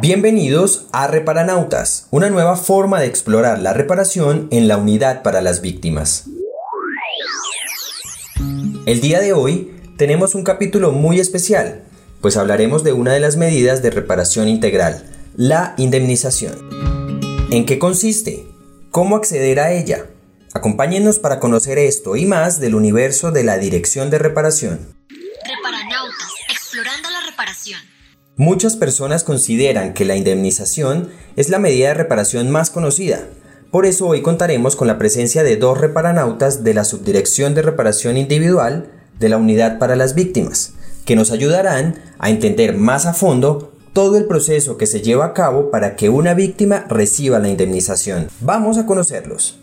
Bienvenidos a Reparanautas, una nueva forma de explorar la reparación en la unidad para las víctimas. El día de hoy tenemos un capítulo muy especial, pues hablaremos de una de las medidas de reparación integral, la indemnización. ¿En qué consiste? ¿Cómo acceder a ella? Acompáñenos para conocer esto y más del universo de la Dirección de Reparación. Reparanautas, explorando la reparación. Muchas personas consideran que la indemnización es la medida de reparación más conocida. Por eso hoy contaremos con la presencia de dos reparanautas de la Subdirección de Reparación Individual de la Unidad para las Víctimas, que nos ayudarán a entender más a fondo todo el proceso que se lleva a cabo para que una víctima reciba la indemnización. Vamos a conocerlos.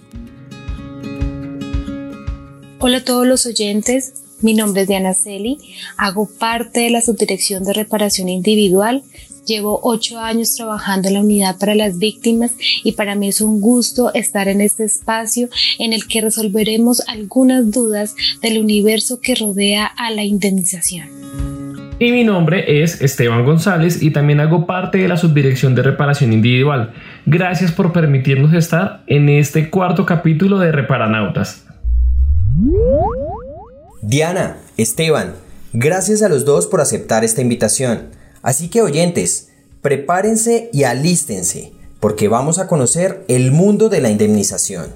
Hola a todos los oyentes, mi nombre es Diana Celi, hago parte de la Subdirección de Reparación Individual, llevo ocho años trabajando en la unidad para las víctimas y para mí es un gusto estar en este espacio en el que resolveremos algunas dudas del universo que rodea a la indemnización. Y mi nombre es Esteban González y también hago parte de la Subdirección de Reparación Individual. Gracias por permitirnos estar en este cuarto capítulo de Reparanautas. Diana, Esteban, gracias a los dos por aceptar esta invitación. Así que oyentes, prepárense y alístense, porque vamos a conocer el mundo de la indemnización.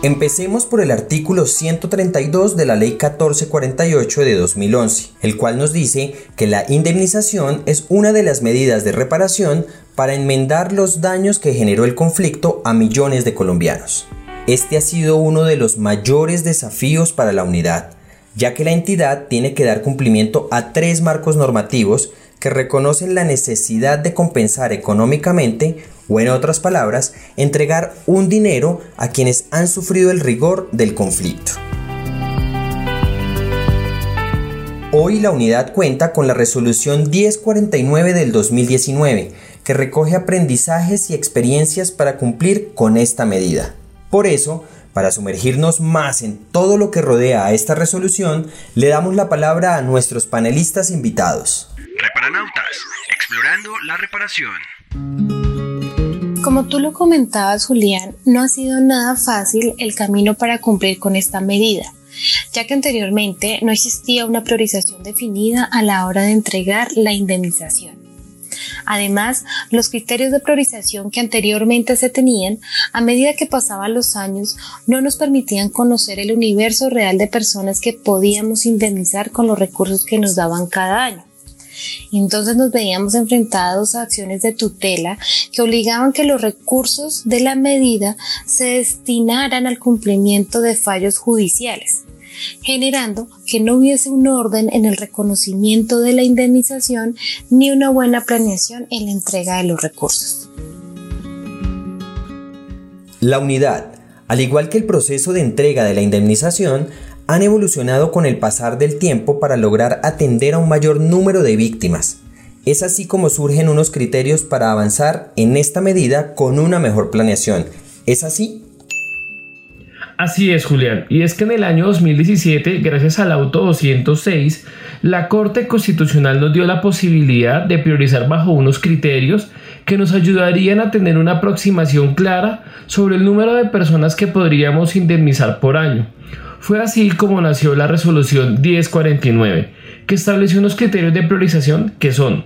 Empecemos por el artículo 132 de la Ley 1448 de 2011, el cual nos dice que la indemnización es una de las medidas de reparación para enmendar los daños que generó el conflicto a millones de colombianos. Este ha sido uno de los mayores desafíos para la unidad, ya que la entidad tiene que dar cumplimiento a tres marcos normativos que reconocen la necesidad de compensar económicamente o en otras palabras, entregar un dinero a quienes han sufrido el rigor del conflicto. Hoy la unidad cuenta con la resolución 1049 del 2019, que recoge aprendizajes y experiencias para cumplir con esta medida. Por eso, para sumergirnos más en todo lo que rodea a esta resolución, le damos la palabra a nuestros panelistas invitados. Explorando la reparación. Como tú lo comentabas, Julián, no ha sido nada fácil el camino para cumplir con esta medida, ya que anteriormente no existía una priorización definida a la hora de entregar la indemnización. Además, los criterios de priorización que anteriormente se tenían, a medida que pasaban los años, no nos permitían conocer el universo real de personas que podíamos indemnizar con los recursos que nos daban cada año. Entonces nos veíamos enfrentados a acciones de tutela que obligaban que los recursos de la medida se destinaran al cumplimiento de fallos judiciales, generando que no hubiese un orden en el reconocimiento de la indemnización ni una buena planeación en la entrega de los recursos. La unidad, al igual que el proceso de entrega de la indemnización, han evolucionado con el pasar del tiempo para lograr atender a un mayor número de víctimas. Es así como surgen unos criterios para avanzar en esta medida con una mejor planeación. ¿Es así? Así es, Julián. Y es que en el año 2017, gracias al auto 206, la Corte Constitucional nos dio la posibilidad de priorizar bajo unos criterios que nos ayudarían a tener una aproximación clara sobre el número de personas que podríamos indemnizar por año. Fue así como nació la resolución 1049, que estableció unos criterios de priorización que son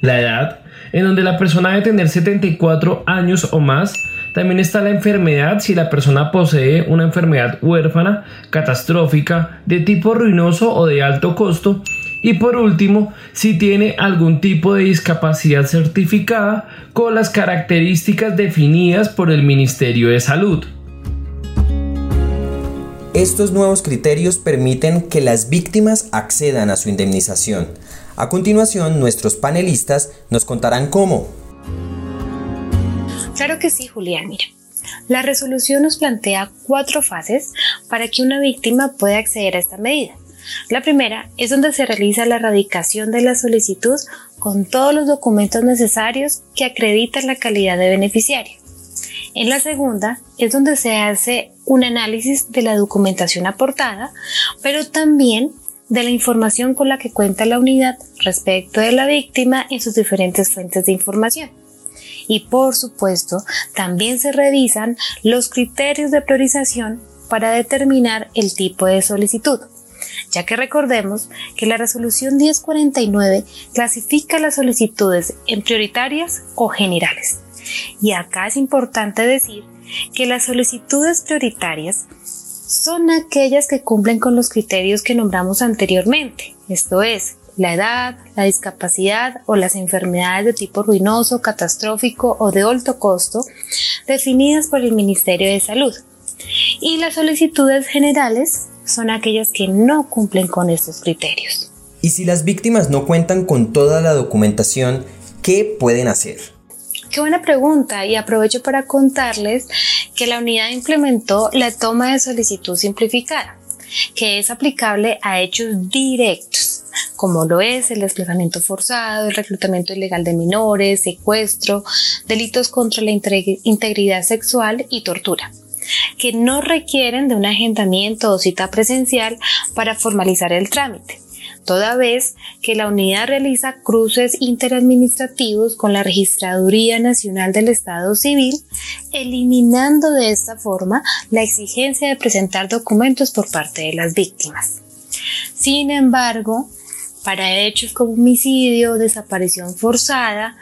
la edad, en donde la persona debe tener 74 años o más, también está la enfermedad si la persona posee una enfermedad huérfana, catastrófica, de tipo ruinoso o de alto costo. Y por último, si tiene algún tipo de discapacidad certificada con las características definidas por el Ministerio de Salud. Estos nuevos criterios permiten que las víctimas accedan a su indemnización. A continuación, nuestros panelistas nos contarán cómo. Claro que sí, Julián. Mira, la resolución nos plantea cuatro fases para que una víctima pueda acceder a esta medida. La primera es donde se realiza la erradicación de la solicitud con todos los documentos necesarios que acreditan la calidad de beneficiario. En la segunda es donde se hace un análisis de la documentación aportada, pero también de la información con la que cuenta la unidad respecto de la víctima en sus diferentes fuentes de información. Y por supuesto, también se revisan los criterios de priorización para determinar el tipo de solicitud, ya que recordemos que la resolución 1049 clasifica las solicitudes en prioritarias o generales. Y acá es importante decir que las solicitudes prioritarias son aquellas que cumplen con los criterios que nombramos anteriormente, esto es, la edad, la discapacidad o las enfermedades de tipo ruinoso, catastrófico o de alto costo, definidas por el Ministerio de Salud. Y las solicitudes generales son aquellas que no cumplen con estos criterios. Y si las víctimas no cuentan con toda la documentación, ¿qué pueden hacer? Qué buena pregunta y aprovecho para contarles que la unidad implementó la toma de solicitud simplificada, que es aplicable a hechos directos, como lo es el desplazamiento forzado, el reclutamiento ilegal de menores, secuestro, delitos contra la integridad sexual y tortura que no requieren de un agendamiento o cita presencial para formalizar el trámite, toda vez que la unidad realiza cruces interadministrativos con la Registraduría Nacional del Estado Civil, eliminando de esta forma la exigencia de presentar documentos por parte de las víctimas. Sin embargo, para hechos como homicidio desaparición forzada,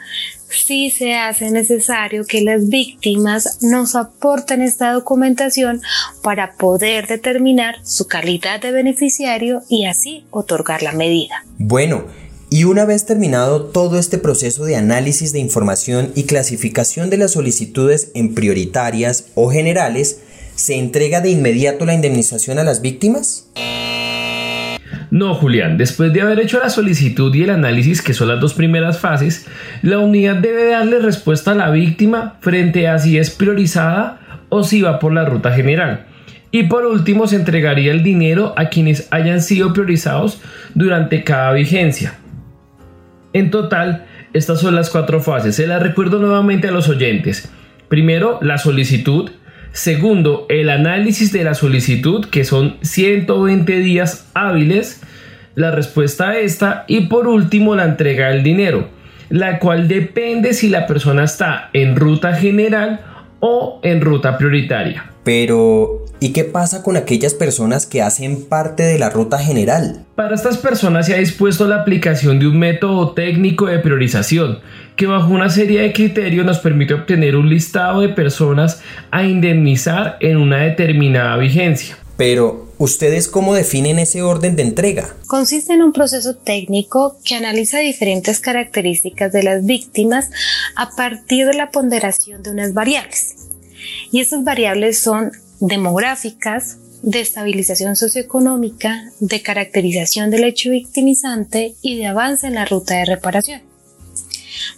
sí se hace necesario que las víctimas nos aporten esta documentación para poder determinar su calidad de beneficiario y así otorgar la medida. Bueno, y una vez terminado todo este proceso de análisis de información y clasificación de las solicitudes en prioritarias o generales, ¿se entrega de inmediato la indemnización a las víctimas? No, Julián, después de haber hecho la solicitud y el análisis, que son las dos primeras fases, la unidad debe darle respuesta a la víctima frente a si es priorizada o si va por la ruta general. Y por último, se entregaría el dinero a quienes hayan sido priorizados durante cada vigencia. En total, estas son las cuatro fases. Se las recuerdo nuevamente a los oyentes. Primero, la solicitud. Segundo, el análisis de la solicitud, que son 120 días hábiles la respuesta a esta y por último la entrega del dinero, la cual depende si la persona está en ruta general o en ruta prioritaria. Pero, ¿y qué pasa con aquellas personas que hacen parte de la ruta general? Para estas personas se ha dispuesto la aplicación de un método técnico de priorización, que bajo una serie de criterios nos permite obtener un listado de personas a indemnizar en una determinada vigencia. Pero, ¿ustedes cómo definen ese orden de entrega? Consiste en un proceso técnico que analiza diferentes características de las víctimas a partir de la ponderación de unas variables. Y estas variables son demográficas, de estabilización socioeconómica, de caracterización del hecho victimizante y de avance en la ruta de reparación.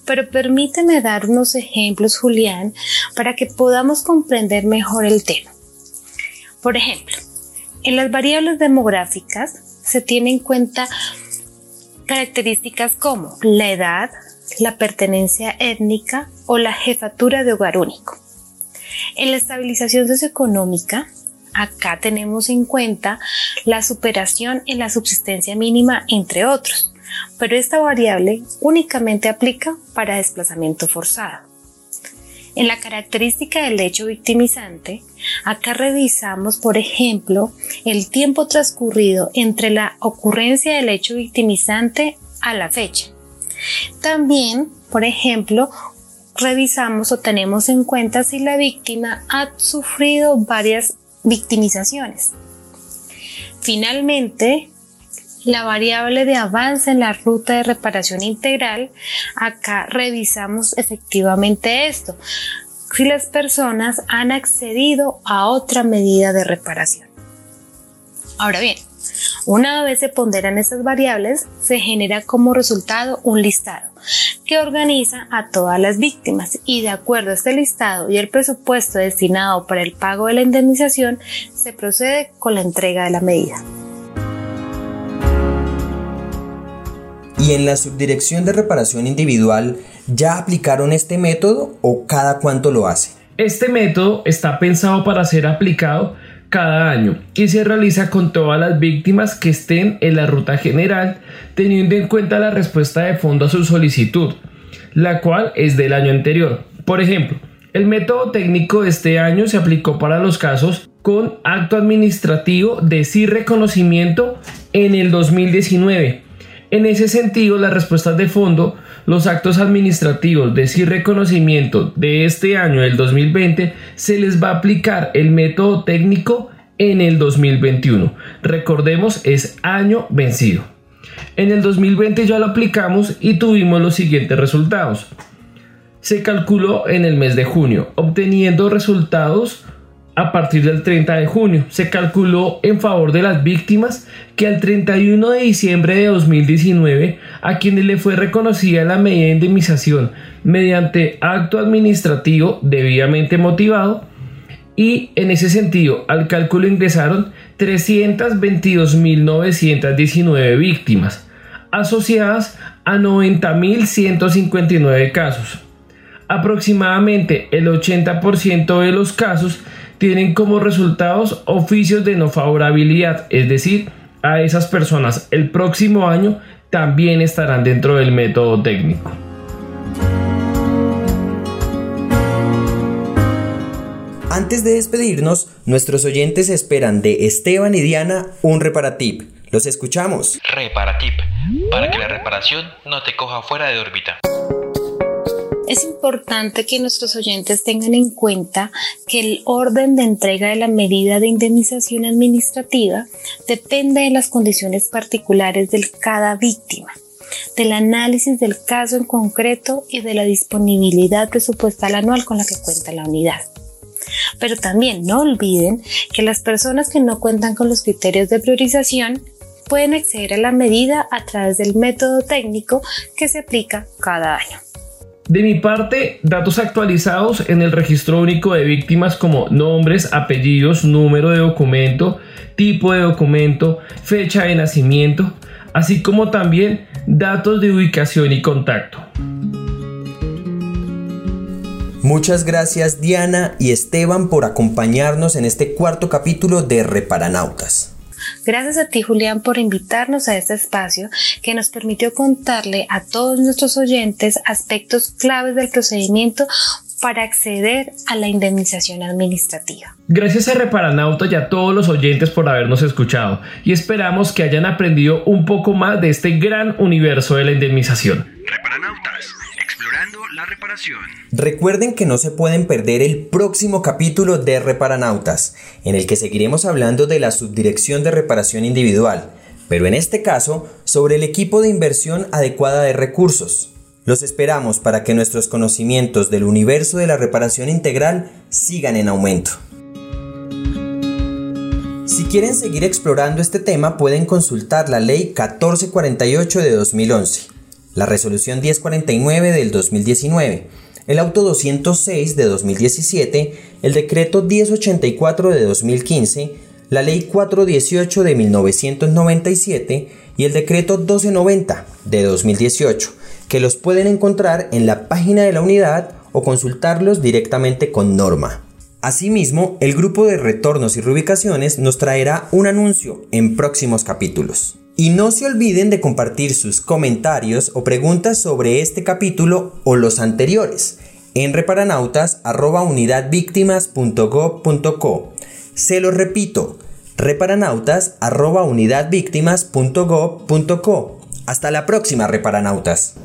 Pero permíteme dar unos ejemplos, Julián, para que podamos comprender mejor el tema. Por ejemplo, en las variables demográficas se tienen en cuenta características como la edad, la pertenencia étnica o la jefatura de hogar único. En la estabilización socioeconómica, acá tenemos en cuenta la superación en la subsistencia mínima, entre otros, pero esta variable únicamente aplica para desplazamiento forzado. En la característica del hecho victimizante, acá revisamos, por ejemplo, el tiempo transcurrido entre la ocurrencia del hecho victimizante a la fecha. También, por ejemplo, revisamos o tenemos en cuenta si la víctima ha sufrido varias victimizaciones. Finalmente, la variable de avance en la ruta de reparación integral, acá revisamos efectivamente esto, si las personas han accedido a otra medida de reparación. Ahora bien, una vez se ponderan estas variables, se genera como resultado un listado que organiza a todas las víctimas y de acuerdo a este listado y el presupuesto destinado para el pago de la indemnización, se procede con la entrega de la medida. ¿Y en la subdirección de reparación individual ya aplicaron este método o cada cuánto lo hace? Este método está pensado para ser aplicado cada año y se realiza con todas las víctimas que estén en la ruta general teniendo en cuenta la respuesta de fondo a su solicitud, la cual es del año anterior. Por ejemplo, el método técnico de este año se aplicó para los casos con acto administrativo de sí reconocimiento en el 2019. En ese sentido, las respuestas de fondo, los actos administrativos de sí reconocimiento de este año, el 2020, se les va a aplicar el método técnico en el 2021. Recordemos, es año vencido. En el 2020 ya lo aplicamos y tuvimos los siguientes resultados se calculó en el mes de junio, obteniendo resultados a partir del 30 de junio. Se calculó en favor de las víctimas que al 31 de diciembre de 2019 a quienes le fue reconocida la medida de indemnización mediante acto administrativo debidamente motivado y en ese sentido al cálculo ingresaron 322.919 víctimas asociadas a 90.159 casos. Aproximadamente el 80% de los casos tienen como resultados oficios de no favorabilidad, es decir, a esas personas el próximo año también estarán dentro del método técnico. Antes de despedirnos, nuestros oyentes esperan de Esteban y Diana un reparatip. Los escuchamos. Reparatip, para que la reparación no te coja fuera de órbita. Es importante que nuestros oyentes tengan en cuenta que el orden de entrega de la medida de indemnización administrativa depende de las condiciones particulares de cada víctima, del análisis del caso en concreto y de la disponibilidad presupuestal anual con la que cuenta la unidad. Pero también no olviden que las personas que no cuentan con los criterios de priorización pueden acceder a la medida a través del método técnico que se aplica cada año. De mi parte, datos actualizados en el registro único de víctimas como nombres, apellidos, número de documento, tipo de documento, fecha de nacimiento, así como también datos de ubicación y contacto. Muchas gracias Diana y Esteban por acompañarnos en este cuarto capítulo de Reparanautas. Gracias a ti, Julián, por invitarnos a este espacio que nos permitió contarle a todos nuestros oyentes aspectos claves del procedimiento para acceder a la indemnización administrativa. Gracias a Reparanauta y a todos los oyentes por habernos escuchado y esperamos que hayan aprendido un poco más de este gran universo de la indemnización. Reparanautas, la reparación. Recuerden que no se pueden perder el próximo capítulo de Reparanautas, en el que seguiremos hablando de la subdirección de reparación individual, pero en este caso sobre el equipo de inversión adecuada de recursos. Los esperamos para que nuestros conocimientos del universo de la reparación integral sigan en aumento. Si quieren seguir explorando este tema pueden consultar la Ley 1448 de 2011, la Resolución 1049 del 2019, el Auto 206 de 2017, el Decreto 1084 de 2015, la Ley 418 de 1997 y el Decreto 1290 de 2018, que los pueden encontrar en la página de la unidad o consultarlos directamente con Norma. Asimismo, el grupo de retornos y reubicaciones nos traerá un anuncio en próximos capítulos. Y no se olviden de compartir sus comentarios o preguntas sobre este capítulo o los anteriores en reparanautas.unidadvictimas.gov.co. Se lo repito, reparanautas.unidadvictimas.gov.co. Hasta la próxima, reparanautas.